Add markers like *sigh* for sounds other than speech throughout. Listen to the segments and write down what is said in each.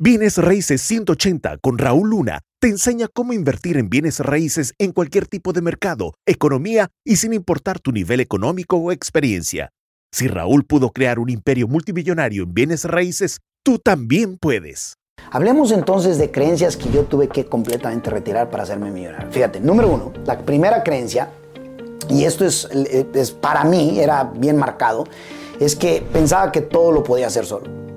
Bienes Raíces 180 con Raúl Luna te enseña cómo invertir en bienes raíces en cualquier tipo de mercado, economía y sin importar tu nivel económico o experiencia. Si Raúl pudo crear un imperio multimillonario en bienes raíces, tú también puedes. Hablemos entonces de creencias que yo tuve que completamente retirar para hacerme millonario. Fíjate, número uno, la primera creencia, y esto es, es para mí, era bien marcado, es que pensaba que todo lo podía hacer solo.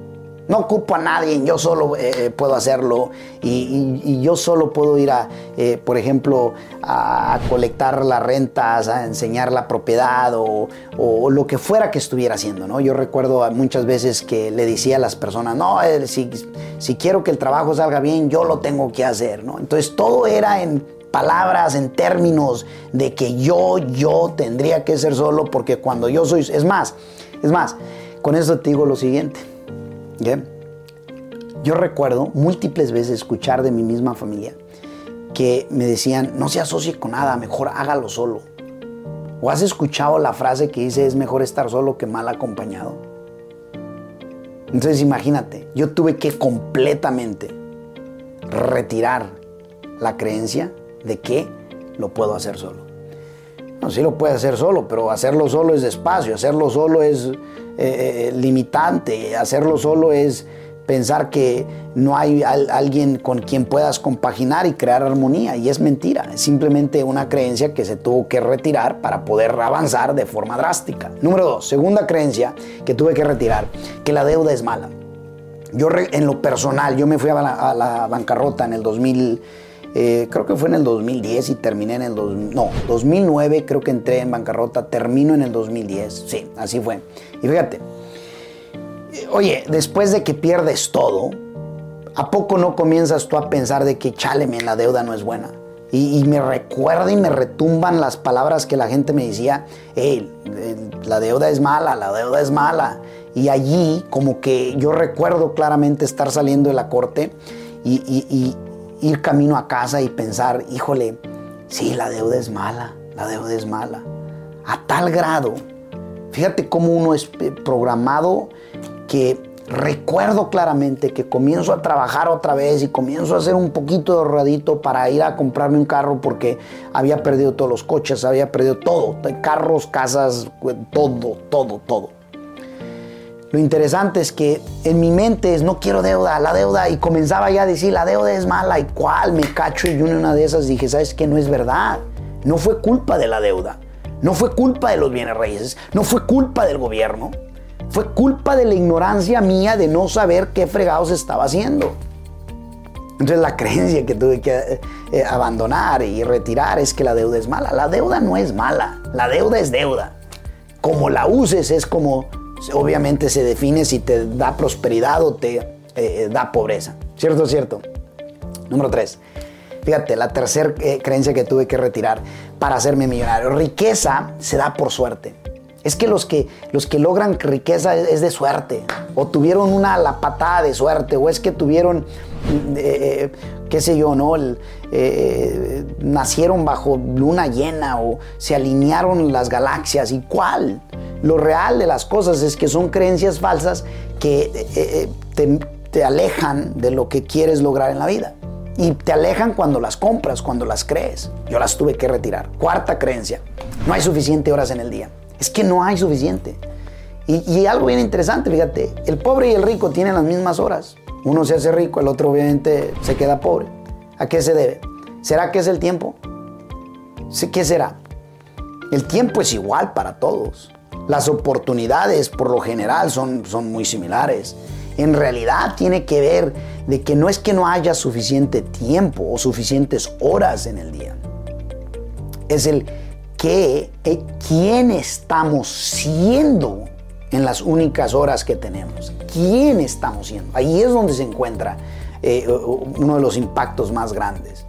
No ocupo a nadie, yo solo eh, eh, puedo hacerlo y, yo solo puedo ir a, eh, por ejemplo, a, colectar las rentas, a enseñar la propiedad o, lo que fuera que estuviera haciendo. ¿no? Yo recuerdo muchas veces que le decía a las personas, no, si, si quiero que el trabajo salga bien, yo lo tengo que hacer. ¿no? Entonces todo era en palabras, en términos de que yo, yo tendría que ser solo porque cuando yo soy, es más, es más, con eso te digo lo siguiente yo recuerdo múltiples veces escuchar de mi misma familia que me decían, no se asocie con nada, mejor hágalo solo. ¿O has escuchado la frase que dice, es mejor estar solo que mal acompañado? Entonces imagínate, yo tuve que completamente retirar la creencia de que lo puedo hacer solo. No, sí lo puede hacer solo, pero hacerlo solo es despacio, hacerlo solo es eh, eh, limitante, hacerlo solo es pensar que no hay alguien con quien puedas compaginar y crear armonía. Y es mentira, es simplemente una creencia que se tuvo que retirar para poder avanzar de forma drástica. Número dos, segunda creencia que tuve que retirar, que la deuda es mala. Yo en lo personal, yo me fui a la, bancarrota en el 2000. Eh, creo que fue en el 2010 y terminé en el... no, 2009 creo que entré en bancarrota, termino en el 2010. Sí, así fue. Y fíjate, oye, después de que pierdes todo, ¿a poco no comienzas tú a pensar de que cháleme, la deuda no es buena? Y, me recuerda y me retumban las palabras que la gente me decía, hey, la deuda es mala, la deuda es mala. Y allí como que yo recuerdo claramente estar saliendo de la corte y ir camino a casa y pensar, híjole, sí, la deuda es mala, la deuda es mala. A tal grado, fíjate cómo uno es eh, programado que recuerdo claramente que comienzo a trabajar otra vez y comienzo a hacer un poquito de ahorradito para ir a comprarme un carro porque había perdido todos los coches, había perdido todo, carros, casas, todo, todo, todo. Lo interesante es que en mi mente es no quiero deuda, la deuda, y comenzaba ya a decir la deuda es mala, y cuál me cacho, y una de esas dije, ¿sabes qué? No es verdad. No fue culpa de la deuda, no fue culpa de los bienes raíces, no fue culpa del gobierno, fue culpa de la ignorancia mía de no saber qué fregados estaba haciendo. Entonces la *laughs* creencia que tuve que eh, eh, abandonar y retirar es que la deuda es mala. La deuda no es mala, la deuda es deuda. Como la uses es como obviamente se define si te da prosperidad o te eh, da pobreza. ¿Cierto cierto? Número tres. Fíjate, la tercera eh, creencia que tuve que retirar para hacerme millonario. Riqueza se da por suerte. Es que los que, los que logran riqueza es, de suerte. O tuvieron una la patada de suerte. O es que tuvieron, eh, qué sé yo, ¿no? nacieron bajo luna llena. O se alinearon las galaxias. ¿Y cuál? Lo real de las cosas es que son creencias falsas que eh, eh, te, alejan de lo que quieres lograr en la vida. Y te alejan cuando las compras, cuando las crees. Yo las tuve que retirar. Cuarta creencia, no hay suficiente horas en el día. Es que no hay suficiente. Y, y, algo bien interesante, fíjate, el pobre y el rico tienen las mismas horas. Uno se hace rico, el otro obviamente se queda pobre. ¿A qué se debe? ¿Será que es el tiempo? ¿Qué será? El tiempo es igual para todos. Las oportunidades por lo general son, son muy similares. En realidad tiene que ver de que no es que no haya suficiente tiempo o suficientes horas en el día. Es el que, eh, quién estamos siendo en las únicas horas que tenemos. ¿Quién estamos siendo? Ahí es donde se encuentra eh, uno de los impactos más grandes.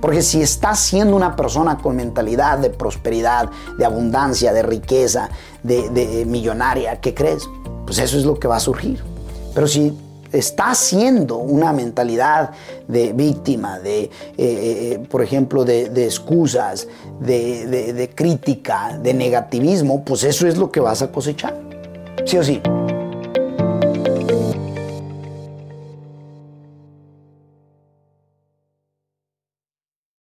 Porque si estás siendo una persona con mentalidad de prosperidad, de abundancia, de riqueza, de, millonaria, ¿qué crees? Pues eso es lo que va a surgir. Pero si estás siendo una mentalidad de víctima, de, eh, eh, por ejemplo, de, de excusas, de, crítica, de negativismo, pues eso es lo que vas a cosechar. Sí o sí.